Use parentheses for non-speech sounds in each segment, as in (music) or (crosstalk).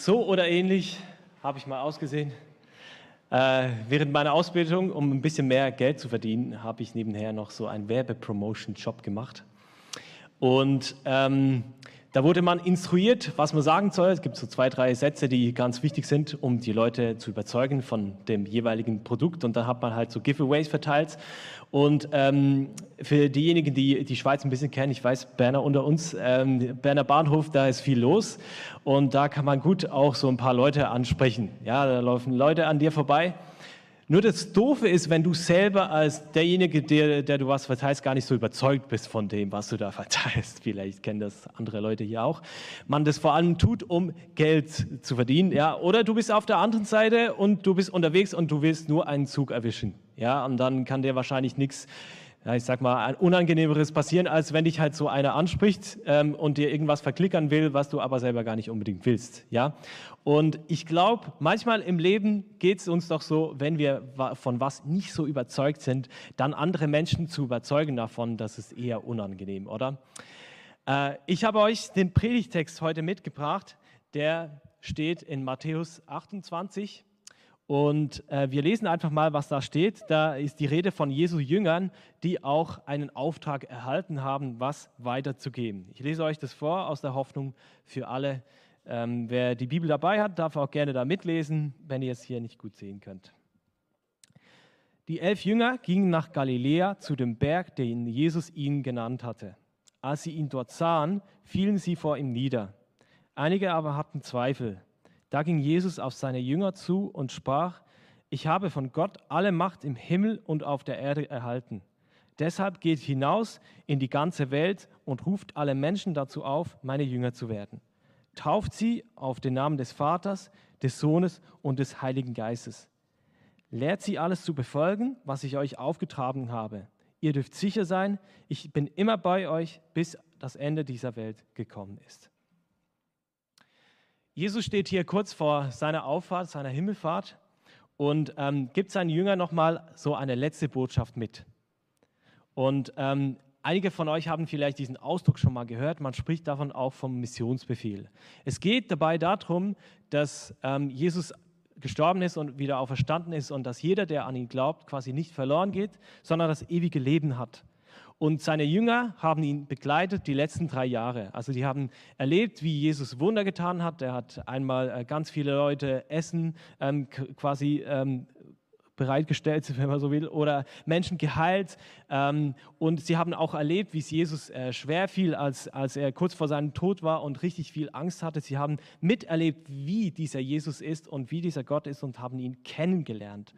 So oder ähnlich habe ich mal ausgesehen. Äh, während meiner Ausbildung, um ein bisschen mehr Geld zu verdienen, habe ich nebenher noch so einen Werbepromotion-Job gemacht. Und ähm, da wurde man instruiert, was man sagen soll. Es gibt so zwei, drei Sätze, die ganz wichtig sind, um die Leute zu überzeugen von dem jeweiligen Produkt. Und da hat man halt so Giveaways verteilt. Und ähm, für diejenigen, die die Schweiz ein bisschen kennen, ich weiß, Berner unter uns, ähm, Berner Bahnhof, da ist viel los. Und da kann man gut auch so ein paar Leute ansprechen. Ja, da laufen Leute an dir vorbei nur das Doofe ist, wenn du selber als derjenige, der, der du was verteilst, gar nicht so überzeugt bist von dem, was du da (laughs) verteilst. Vielleicht kennen das andere Leute hier auch. Man das vor allem tut, um Geld zu verdienen. Ja? Oder du bist auf der anderen Seite und du bist unterwegs und du willst nur einen Zug erwischen. Ja? Und dann kann dir wahrscheinlich nichts ja, ich sag mal, ein unangenehmeres passieren, als wenn dich halt so einer anspricht ähm, und dir irgendwas verklickern will, was du aber selber gar nicht unbedingt willst. Ja? Und ich glaube, manchmal im Leben geht es uns doch so, wenn wir von was nicht so überzeugt sind, dann andere Menschen zu überzeugen davon, das ist eher unangenehm, oder? Äh, ich habe euch den Predigtext heute mitgebracht, der steht in Matthäus 28. Und äh, wir lesen einfach mal, was da steht. Da ist die Rede von Jesu Jüngern, die auch einen Auftrag erhalten haben, was weiterzugeben. Ich lese euch das vor aus der Hoffnung für alle. Ähm, wer die Bibel dabei hat, darf auch gerne da mitlesen, wenn ihr es hier nicht gut sehen könnt. Die elf Jünger gingen nach Galiläa zu dem Berg, den Jesus ihnen genannt hatte. Als sie ihn dort sahen, fielen sie vor ihm nieder. Einige aber hatten Zweifel. Da ging Jesus auf seine Jünger zu und sprach, ich habe von Gott alle Macht im Himmel und auf der Erde erhalten. Deshalb geht hinaus in die ganze Welt und ruft alle Menschen dazu auf, meine Jünger zu werden. Tauft sie auf den Namen des Vaters, des Sohnes und des Heiligen Geistes. Lehrt sie alles zu befolgen, was ich euch aufgetragen habe. Ihr dürft sicher sein, ich bin immer bei euch, bis das Ende dieser Welt gekommen ist. Jesus steht hier kurz vor seiner Auffahrt, seiner Himmelfahrt und ähm, gibt seinen Jüngern nochmal so eine letzte Botschaft mit. Und ähm, einige von euch haben vielleicht diesen Ausdruck schon mal gehört. Man spricht davon auch vom Missionsbefehl. Es geht dabei darum, dass ähm, Jesus gestorben ist und wieder auferstanden ist und dass jeder, der an ihn glaubt, quasi nicht verloren geht, sondern das ewige Leben hat. Und seine Jünger haben ihn begleitet die letzten drei Jahre. Also die haben erlebt, wie Jesus Wunder getan hat. Er hat einmal äh, ganz viele Leute Essen ähm, quasi ähm, bereitgestellt, (laughs) wenn man so will, oder Menschen geheilt. Ähm, und sie haben auch erlebt, wie es Jesus äh, schwer fiel, als, als er kurz vor seinem Tod war und richtig viel Angst hatte. Sie haben miterlebt, wie dieser Jesus ist und wie dieser Gott ist und haben ihn kennengelernt.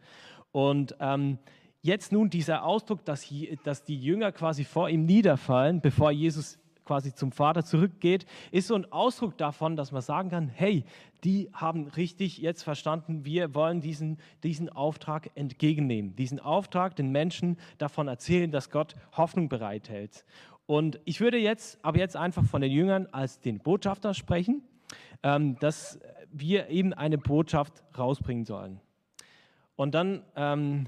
Und ähm, jetzt nun dieser Ausdruck, dass, dass die Jünger quasi vor ihm niederfallen, bevor Jesus quasi zum Vater zurückgeht, ist so ein Ausdruck davon, dass man sagen kann, hey, die haben richtig jetzt verstanden, wir wollen diesen, diesen Auftrag entgegennehmen, diesen Auftrag den Menschen davon erzählen, dass Gott Hoffnung bereithält. Und ich würde jetzt, aber jetzt einfach von den Jüngern als den Botschafter sprechen, ähm, dass wir eben eine Botschaft rausbringen sollen. Und dann ähm,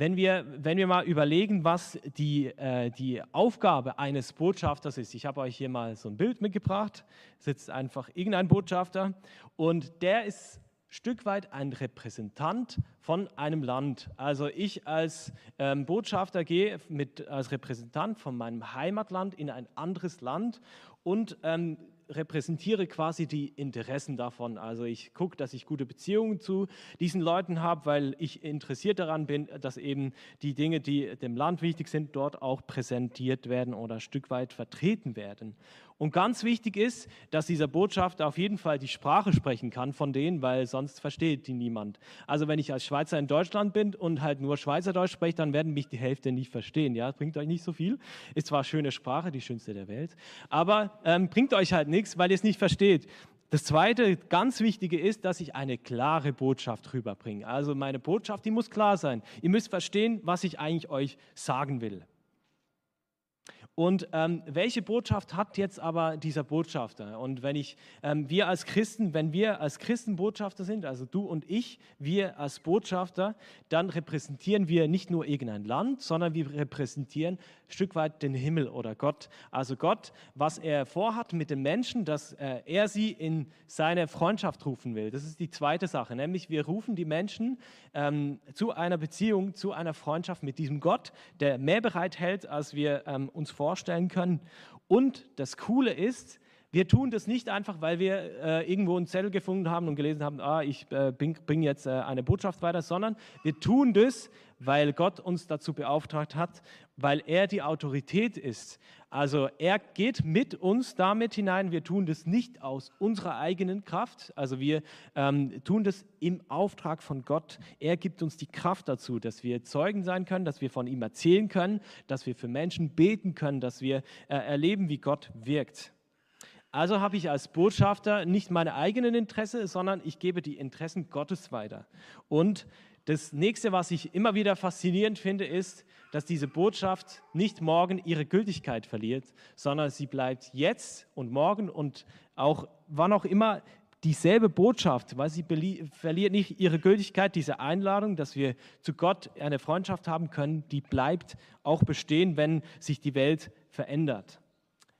wenn wir, wenn wir mal überlegen, was die, äh, die Aufgabe eines Botschafters ist, ich habe euch hier mal so ein Bild mitgebracht, sitzt einfach irgendein Botschafter. Und der ist Stück weit ein Repräsentant von einem Land. Also ich als ähm, Botschafter gehe mit, als Repräsentant von meinem Heimatland in ein anderes Land. Und ähm, repräsentiere quasi die Interessen davon. Also ich gucke, dass ich gute Beziehungen zu diesen Leuten habe, weil ich interessiert daran bin, dass eben die Dinge, die dem Land wichtig sind, dort auch präsentiert werden oder ein Stück weit vertreten werden. Und ganz wichtig ist, dass dieser Botschafter auf jeden Fall die Sprache sprechen kann von denen, weil sonst versteht die niemand. Also wenn ich als Schweizer in Deutschland bin und halt nur Schweizerdeutsch spreche, dann werden mich die Hälfte nicht verstehen. Ja, bringt euch nicht so viel. Ist zwar schöne Sprache, die schönste der Welt, aber ähm, bringt euch halt nichts, weil ihr es nicht versteht. Das zweite ganz wichtige ist, dass ich eine klare Botschaft rüberbringe. Also meine Botschaft, die muss klar sein. Ihr müsst verstehen, was ich eigentlich euch sagen will. Und ähm, welche Botschaft hat jetzt aber dieser Botschafter? Und wenn ich, ähm, wir als Christen, wenn wir als Christen Botschafter sind, also du und ich, wir als Botschafter, dann repräsentieren wir nicht nur irgendein Land, sondern wir repräsentieren ein Stück weit den Himmel oder Gott. Also Gott, was er vorhat mit den Menschen, dass äh, er sie in seine Freundschaft rufen will. Das ist die zweite Sache, nämlich wir rufen die Menschen ähm, zu einer Beziehung, zu einer Freundschaft mit diesem Gott, der mehr bereithält, als wir ähm, uns vorstellen vorstellen können. Und das Coole ist, wir tun das nicht einfach, weil wir äh, irgendwo einen Zettel gefunden haben und gelesen haben, ah, ich äh, bringe jetzt äh, eine Botschaft weiter, sondern wir tun das, weil Gott uns dazu beauftragt hat, weil er die Autorität ist. Also er geht mit uns damit hinein. Wir tun das nicht aus unserer eigenen Kraft. Also wir ähm, tun das im Auftrag von Gott. Er gibt uns die Kraft dazu, dass wir Zeugen sein können, dass wir von ihm erzählen können, dass wir für Menschen beten können, dass wir äh, erleben, wie Gott wirkt. Also habe ich als Botschafter nicht meine eigenen Interessen, sondern ich gebe die Interessen Gottes weiter. Und das nächste, was ich immer wieder faszinierend finde, ist, dass diese Botschaft nicht morgen ihre Gültigkeit verliert, sondern sie bleibt jetzt und morgen und auch wann auch immer dieselbe Botschaft, weil sie verliert nicht ihre Gültigkeit, diese Einladung, dass wir zu Gott eine Freundschaft haben können, die bleibt auch bestehen, wenn sich die Welt verändert.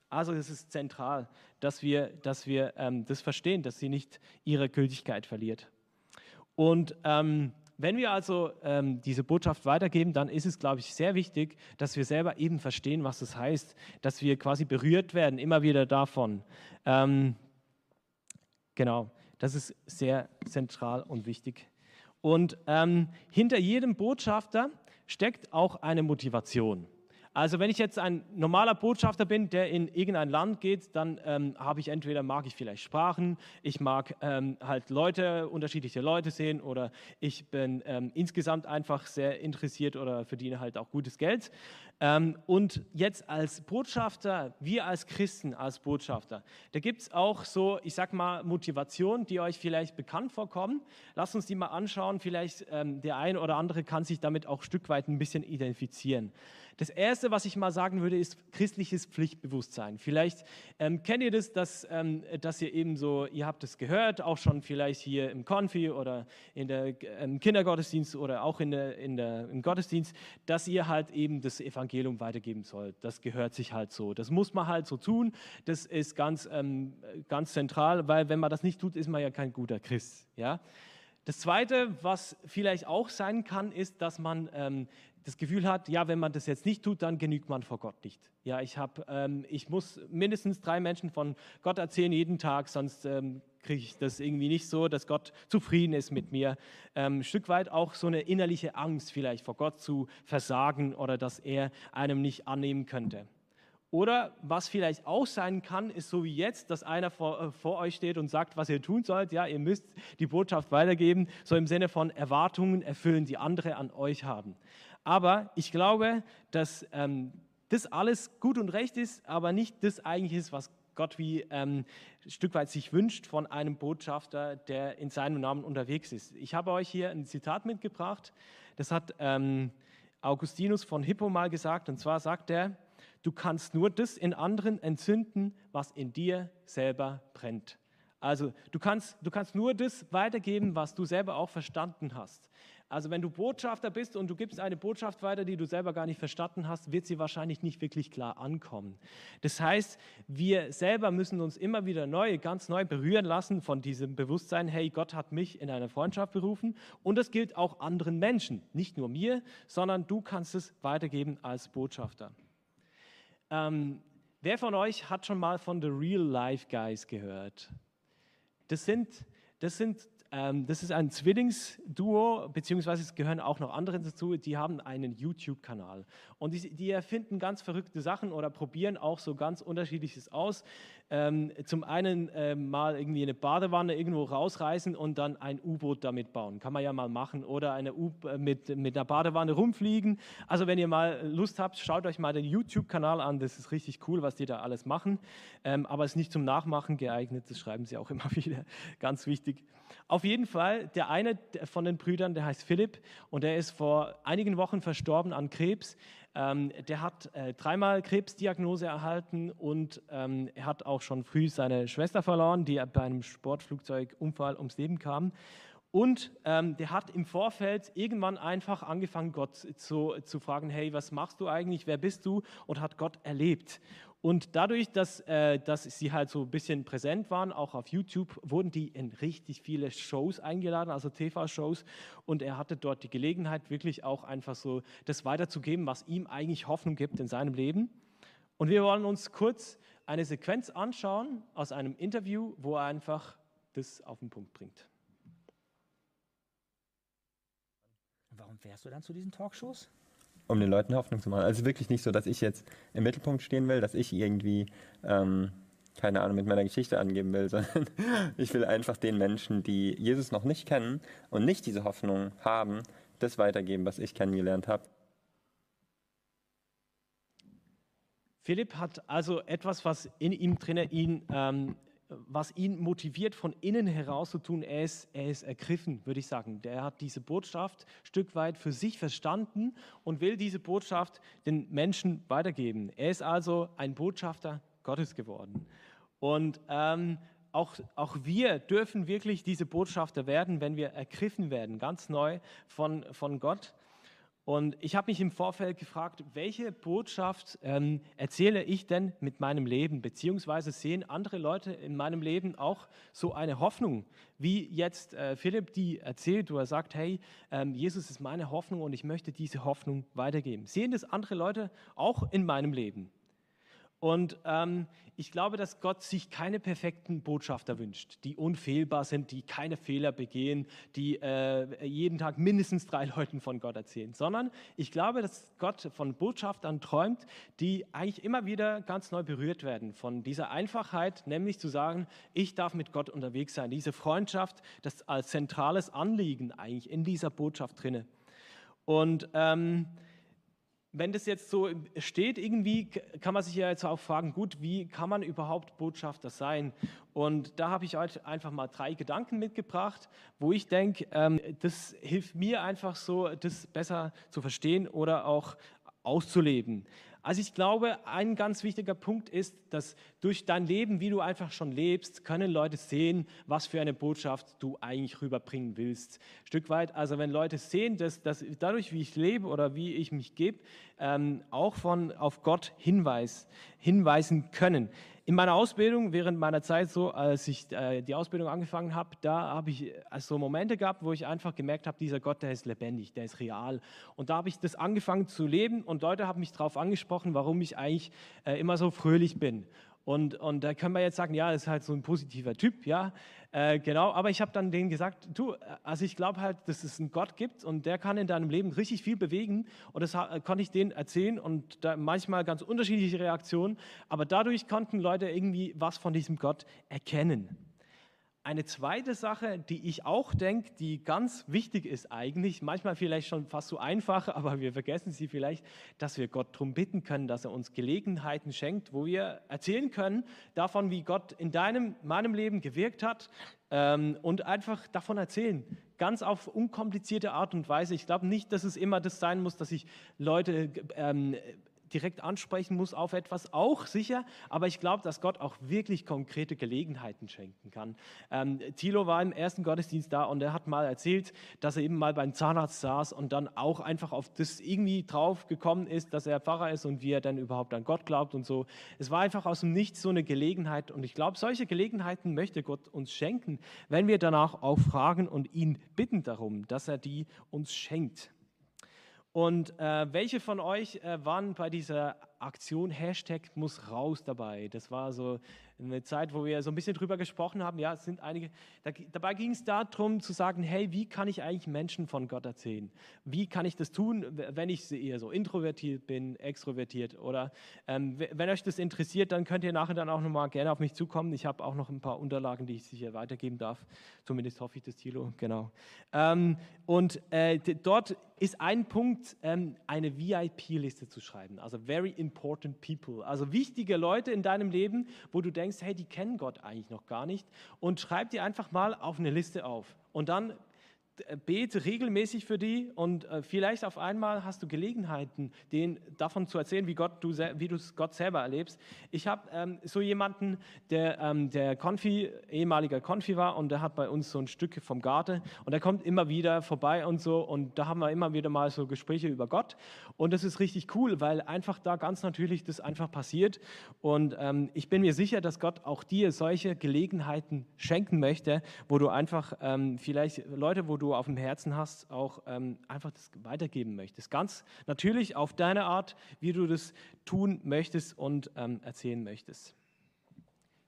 Also es ist zentral, dass wir, dass wir ähm, das verstehen, dass sie nicht ihre Gültigkeit verliert. Und ähm, wenn wir also ähm, diese Botschaft weitergeben, dann ist es, glaube ich, sehr wichtig, dass wir selber eben verstehen, was das heißt, dass wir quasi berührt werden, immer wieder davon. Ähm, genau, das ist sehr zentral und wichtig. Und ähm, hinter jedem Botschafter steckt auch eine Motivation. Also wenn ich jetzt ein normaler Botschafter bin, der in irgendein Land geht, dann ähm, habe ich entweder mag ich vielleicht Sprachen, ich mag ähm, halt Leute, unterschiedliche Leute sehen oder ich bin ähm, insgesamt einfach sehr interessiert oder verdiene halt auch gutes Geld. Ähm, und jetzt als Botschafter, wir als Christen als Botschafter, da gibt es auch so, ich sag mal, Motivationen, die euch vielleicht bekannt vorkommen. Lasst uns die mal anschauen. Vielleicht ähm, der eine oder andere kann sich damit auch ein Stück weit ein bisschen identifizieren. Das Erste, was ich mal sagen würde, ist christliches Pflichtbewusstsein. Vielleicht ähm, kennt ihr das, dass, ähm, dass ihr eben so, ihr habt es gehört, auch schon vielleicht hier im Konfi oder in der, im ähm, Kindergottesdienst oder auch in der, in der, im Gottesdienst, dass ihr halt eben das Evangelium weitergeben sollt. Das gehört sich halt so. Das muss man halt so tun. Das ist ganz, ähm, ganz zentral, weil wenn man das nicht tut, ist man ja kein guter Christ. Ja? Das Zweite, was vielleicht auch sein kann, ist, dass man ähm, das Gefühl hat, ja, wenn man das jetzt nicht tut, dann genügt man vor Gott nicht. Ja, ich, hab, ähm, ich muss mindestens drei Menschen von Gott erzählen jeden Tag, sonst ähm, kriege ich das irgendwie nicht so, dass Gott zufrieden ist mit mir. Ähm, ein Stück weit auch so eine innerliche Angst vielleicht vor Gott zu versagen oder dass er einem nicht annehmen könnte. Oder was vielleicht auch sein kann, ist so wie jetzt, dass einer vor, äh, vor, euch steht und sagt, was ihr tun sollt. Ja, ihr müsst die Botschaft weitergeben, so im Sinne von Erwartungen erfüllen, die andere an euch haben. Aber ich glaube, dass ähm, das alles gut und recht ist, aber nicht das eigentlich ist, was Gott wie ähm, ein Stück weit sich wünscht von einem Botschafter, der in seinem Namen unterwegs ist. Ich habe euch hier ein Zitat mitgebracht. Das hat ähm, Augustinus von Hippo mal gesagt. Und zwar sagt er, du kannst nur das in anderen entzünden, was in dir selber brennt. Also du kannst, du kannst nur das weitergeben, was du selber auch verstanden hast. Also wenn du Botschafter bist und du gibst eine Botschaft weiter, die du selber gar nicht verstanden hast, wird sie wahrscheinlich nicht wirklich klar ankommen. Das heißt, wir selber müssen uns immer wieder neu, ganz neu berühren lassen von diesem Bewusstsein, hey, Gott hat mich in eine Freundschaft berufen und das gilt auch anderen Menschen, nicht nur mir, sondern du kannst es weitergeben als Botschafter. Ähm, wer von euch hat schon mal von The Real Life Guys gehört? Das sind, das sind das ist ein Zwillingsduo, beziehungsweise es gehören auch noch andere dazu, die haben einen YouTube-Kanal. Und die, die, erfinden ganz verrückte Sachen oder probieren auch so ganz unterschiedliches aus. Ähm, zum einen äh, mal irgendwie eine Badewanne irgendwo rausreißen und dann ein U-Boot damit bauen. Kann man ja mal machen. Oder eine U äh, mit, mit einer Badewanne rumfliegen. Also wenn ihr mal Lust habt, schaut euch mal den YouTube-Kanal an. Das ist richtig cool, was die da alles machen. Ähm, aber es ist nicht zum Nachmachen geeignet. Das schreiben sie auch (laughs) immer wieder. Ganz wichtig. Auf auf jeden Fall, der eine von den Brüdern, der heißt Philipp und der ist vor einigen Wochen verstorben an Krebs. Ähm, der hat äh, dreimal Krebsdiagnose erhalten und ähm, er hat auch schon früh seine Schwester verloren, die bei einem Sportflugzeugunfall ums Leben kam. Und ähm, der hat im Vorfeld irgendwann einfach angefangen, Gott zu, zu fragen, hey, was machst du eigentlich, wer bist du? Und hat Gott erlebt. Und dadurch, dass, äh, dass sie halt so ein bisschen präsent waren, auch auf YouTube, wurden die in richtig viele Shows eingeladen, also TV-Shows. Und er hatte dort die Gelegenheit, wirklich auch einfach so das weiterzugeben, was ihm eigentlich Hoffnung gibt in seinem Leben. Und wir wollen uns kurz eine Sequenz anschauen aus einem Interview, wo er einfach das auf den Punkt bringt. Warum fährst du dann zu diesen Talkshows? Um den Leuten Hoffnung zu machen. Also wirklich nicht so, dass ich jetzt im Mittelpunkt stehen will, dass ich irgendwie, ähm, keine Ahnung, mit meiner Geschichte angeben will, (laughs) sondern ich will einfach den Menschen, die Jesus noch nicht kennen und nicht diese Hoffnung haben, das weitergeben, was ich kennengelernt habe. Philipp hat also etwas, was in ihm drinnen ihn ähm, was ihn motiviert, von innen heraus zu tun. Er ist, er ist ergriffen, würde ich sagen. Der hat diese Botschaft ein Stück weit für sich verstanden und will diese Botschaft den Menschen weitergeben. Er ist also ein Botschafter Gottes geworden. Und ähm, auch, auch wir dürfen wirklich diese Botschafter werden, wenn wir ergriffen werden, ganz neu von, von Gott. Und ich habe mich im Vorfeld gefragt, welche Botschaft ähm, erzähle ich denn mit meinem Leben? Beziehungsweise sehen andere Leute in meinem Leben auch so eine Hoffnung, wie jetzt äh, Philipp die erzählt, wo er sagt, hey, ähm, Jesus ist meine Hoffnung und ich möchte diese Hoffnung weitergeben. Sehen das andere Leute auch in meinem Leben? Und ähm, ich glaube, dass Gott sich keine perfekten Botschafter wünscht, die unfehlbar sind, die keine Fehler begehen, die äh, jeden Tag mindestens drei Leuten von Gott erzählen, sondern ich glaube, dass Gott von Botschaftern träumt, die eigentlich immer wieder ganz neu berührt werden von dieser Einfachheit, nämlich zu sagen, ich darf mit Gott unterwegs sein. Diese Freundschaft, das als zentrales Anliegen eigentlich in dieser Botschaft drinne. Und ähm, wenn das jetzt so steht, irgendwie kann man sich ja jetzt auch fragen, gut, wie kann man überhaupt Botschafter sein? Und da habe ich euch einfach mal drei Gedanken mitgebracht, wo ich denke, ähm, das hilft mir einfach so, das besser zu verstehen oder auch auszuleben. Also ich glaube, ein ganz wichtiger Punkt ist, dass durch dein Leben, wie du einfach schon lebst, können Leute sehen, was für eine Botschaft du eigentlich rüberbringen willst. Ein Stück weit, also wenn Leute sehen, dass, dass dadurch, wie ich lebe oder wie ich mich gebe, ähm, auch von auf Gott hinweis, hinweisen können. In meiner Ausbildung, während meiner Zeit so, als ich äh, die Ausbildung angefangen habe, da habe ich also Momente gehabt, wo ich einfach gemerkt habe, dieser Gott, der ist lebendig, der ist real. Und da habe ich das angefangen zu leben und Leute haben mich darauf angesprochen, warum ich eigentlich äh, immer so fröhlich bin. Und, und da können wir jetzt sagen, ja, das ist halt so ein positiver Typ, ja, äh, genau. Aber ich habe dann denen gesagt, du, also ich glaube halt, dass es einen Gott gibt und der kann in deinem Leben richtig viel bewegen. Und das konnte ich denen erzählen und da manchmal ganz unterschiedliche Reaktionen. Aber dadurch konnten Leute irgendwie was von diesem Gott erkennen. Eine zweite Sache, die ich auch denke, die ganz wichtig ist eigentlich, manchmal vielleicht schon fast so einfach, (laughs) aber wir vergessen sie vielleicht, dass wir Gott darum bitten können, dass er uns Gelegenheiten schenkt, wo wir erzählen können davon, wie Gott in deinem, meinem Leben gewirkt hat ähm, und einfach davon erzählen, ganz auf unkomplizierte Art und Weise. Ich glaube nicht, dass es immer das sein muss, dass ich Leute ähm, direkt ansprechen muss auf etwas, auch sicher, aber ich glaube, dass Gott auch wirklich konkrete Gelegenheiten schenken kann. Ähm, Thilo war im ersten Gottesdienst da und er hat mal erzählt, dass er eben mal beim Zahnarzt saß und dann auch einfach auf das irgendwie drauf gekommen ist, dass er Pfarrer ist und wie er dann überhaupt an Gott glaubt und so. Es war einfach aus dem Nichts so eine Gelegenheit und ich glaube, solche Gelegenheiten möchte Gott uns schenken, wenn wir danach auch fragen und ihn bitten darum, dass er die uns schenkt. Und äh, welche von euch äh, waren bei dieser Aktion Hashtag muss raus dabei? Das war so eine Zeit, wo wir so ein bisschen drüber gesprochen haben. Ja, es sind einige. Da, dabei ging es darum zu sagen, hey, wie kann ich eigentlich Menschen von Gott erzählen? Wie kann ich das tun, wenn ich eher so introvertiert bin, extrovertiert? Oder ähm, wenn euch das interessiert, dann könnt ihr nachher dann auch nochmal gerne auf mich zukommen. Ich habe auch noch ein paar Unterlagen, die ich sicher weitergeben darf. Zumindest hoffe ich das, Thilo. Genau. Ähm, und äh, dort ist ein Punkt, ähm, eine VIP-Liste zu schreiben. Also very important important people, also wichtige Leute in deinem Leben, wo du denkst, hey, die kennen Gott eigentlich noch gar nicht. Und schreib die einfach mal auf eine Liste auf. Und dann bete regelmäßig für die und äh, vielleicht auf einmal hast du Gelegenheiten, denen davon zu erzählen, wie, Gott, du, wie du Gott selber erlebst. Ich habe ähm, so jemanden, der, ähm, der Konfi, ehemaliger Konfi war und der hat bei uns so ein Stück vom Garten und der kommt immer wieder vorbei und so und da haben wir immer wieder mal so Gespräche über Gott und das ist richtig cool, weil einfach da ganz natürlich das einfach passiert und ähm, ich bin mir sicher, dass Gott auch dir solche Gelegenheiten schenken möchte, wo du einfach ähm, vielleicht Leute, wo du auf dem Herzen hast, auch ähm, einfach das weitergeben möchtest. Ganz natürlich auf deine Art, wie du das tun möchtest und ähm, erzählen möchtest.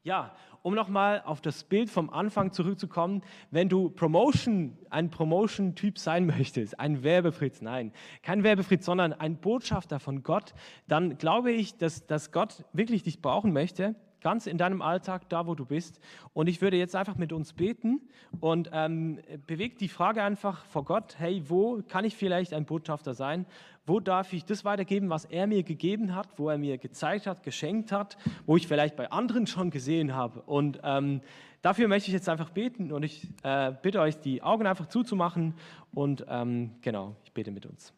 Ja, um nochmal auf das Bild vom Anfang zurückzukommen, wenn du Promotion, ein Promotion-Typ sein möchtest, ein Werbefritz, nein, kein Werbefritz, sondern ein Botschafter von Gott, dann glaube ich, dass, dass Gott wirklich dich brauchen möchte ganz in deinem Alltag, da wo du bist. Und ich würde jetzt einfach mit uns beten und ähm, bewegt die Frage einfach vor Gott, hey, wo kann ich vielleicht ein Botschafter sein? Wo darf ich das weitergeben, was er mir gegeben hat, wo er mir gezeigt hat, geschenkt hat, wo ich vielleicht bei anderen schon gesehen habe? Und ähm, dafür möchte ich jetzt einfach beten und ich äh, bitte euch, die Augen einfach zuzumachen und ähm, genau, ich bete mit uns.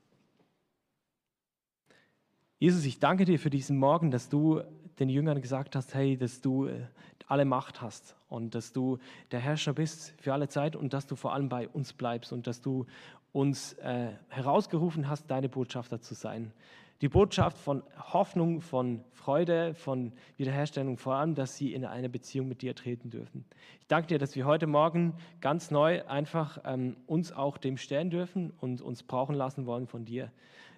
Jesus, ich danke dir für diesen Morgen, dass du den Jüngern gesagt hast, hey, dass du äh, alle Macht hast und dass du der Herrscher bist für alle Zeit und dass du vor allem bei uns bleibst und dass du uns äh, herausgerufen hast, deine Botschafter zu sein. Die Botschaft von Hoffnung, von Freude, von Wiederherstellung, vor allem, dass sie in eine Beziehung mit dir treten dürfen. Ich danke dir, dass wir heute Morgen ganz neu einfach ähm, uns auch dem stellen dürfen und uns brauchen lassen wollen von dir,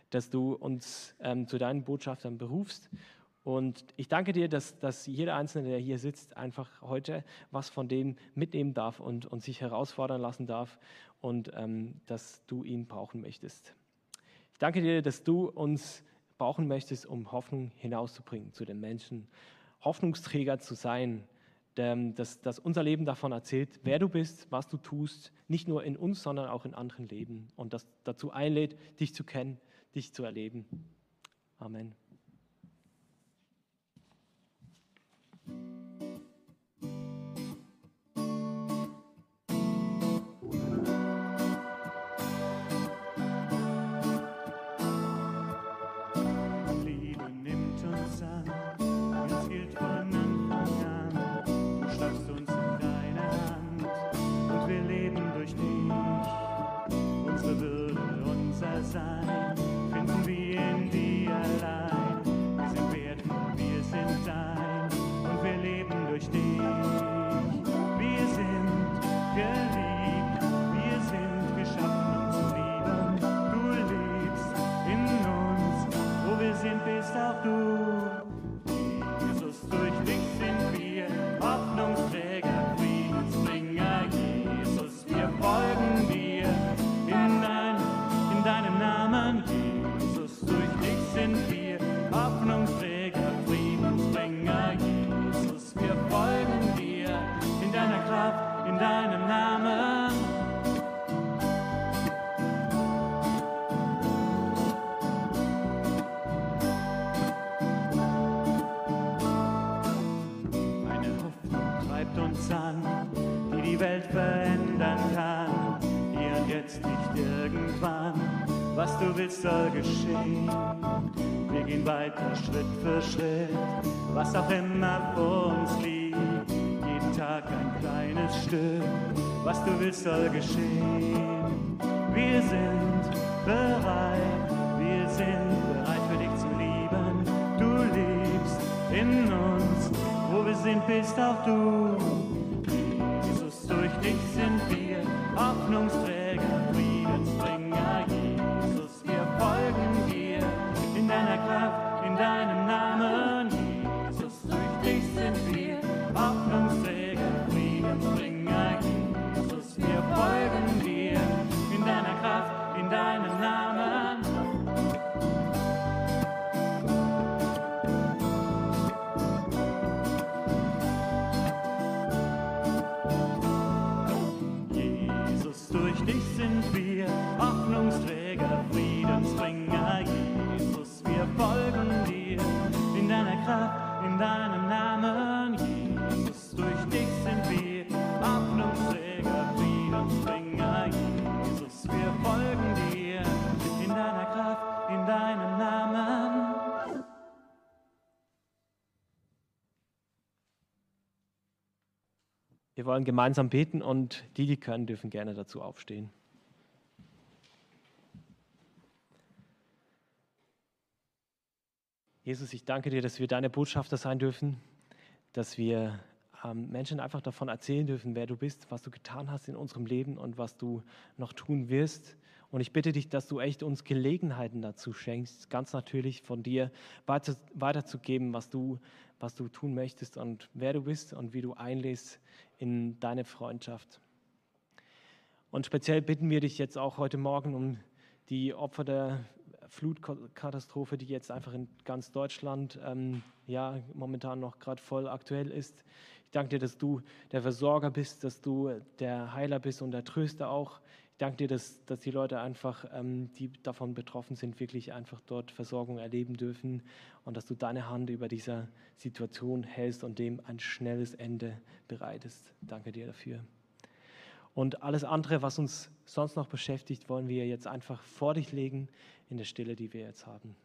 dass du uns ähm, zu deinen Botschaftern berufst und ich danke dir, dass, dass jeder Einzelne, der hier sitzt, einfach heute was von dem mitnehmen darf und, und sich herausfordern lassen darf und ähm, dass du ihn brauchen möchtest. Ich danke dir, dass du uns brauchen möchtest, um Hoffnung hinauszubringen zu den Menschen, Hoffnungsträger zu sein, dass, dass unser Leben davon erzählt, wer du bist, was du tust, nicht nur in uns, sondern auch in anderen Leben und das dazu einlädt, dich zu kennen, dich zu erleben. Amen. Stück, was du willst, soll geschehen. Wir sind bereit, wir sind bereit für dich zu lieben. Du lebst in uns, wo wir sind, bist auch du. Jesus, durch dich sind wir Hoffnungsträger, wollen gemeinsam beten und die, die können, dürfen gerne dazu aufstehen. Jesus, ich danke dir, dass wir deine Botschafter sein dürfen, dass wir ähm, Menschen einfach davon erzählen dürfen, wer du bist, was du getan hast in unserem Leben und was du noch tun wirst. Und ich bitte dich, dass du echt uns Gelegenheiten dazu schenkst, ganz natürlich von dir weiter, weiterzugeben, was du, was du tun möchtest und wer du bist und wie du einlässt in deine Freundschaft. Und speziell bitten wir dich jetzt auch heute Morgen um die Opfer der Flutkatastrophe, die jetzt einfach in ganz Deutschland ähm, ja momentan noch gerade voll aktuell ist. Ich danke dir, dass du der Versorger bist, dass du der Heiler bist und der Tröster auch. Ich danke dir, dass, dass die Leute einfach, ähm, die davon betroffen sind, wirklich einfach dort Versorgung erleben dürfen und dass du deine Hand über dieser Situation hältst und dem ein schnelles Ende bereitest. Danke dir dafür. Und alles andere, was uns sonst noch beschäftigt, wollen wir jetzt einfach vor dich legen in der Stille, die wir jetzt haben.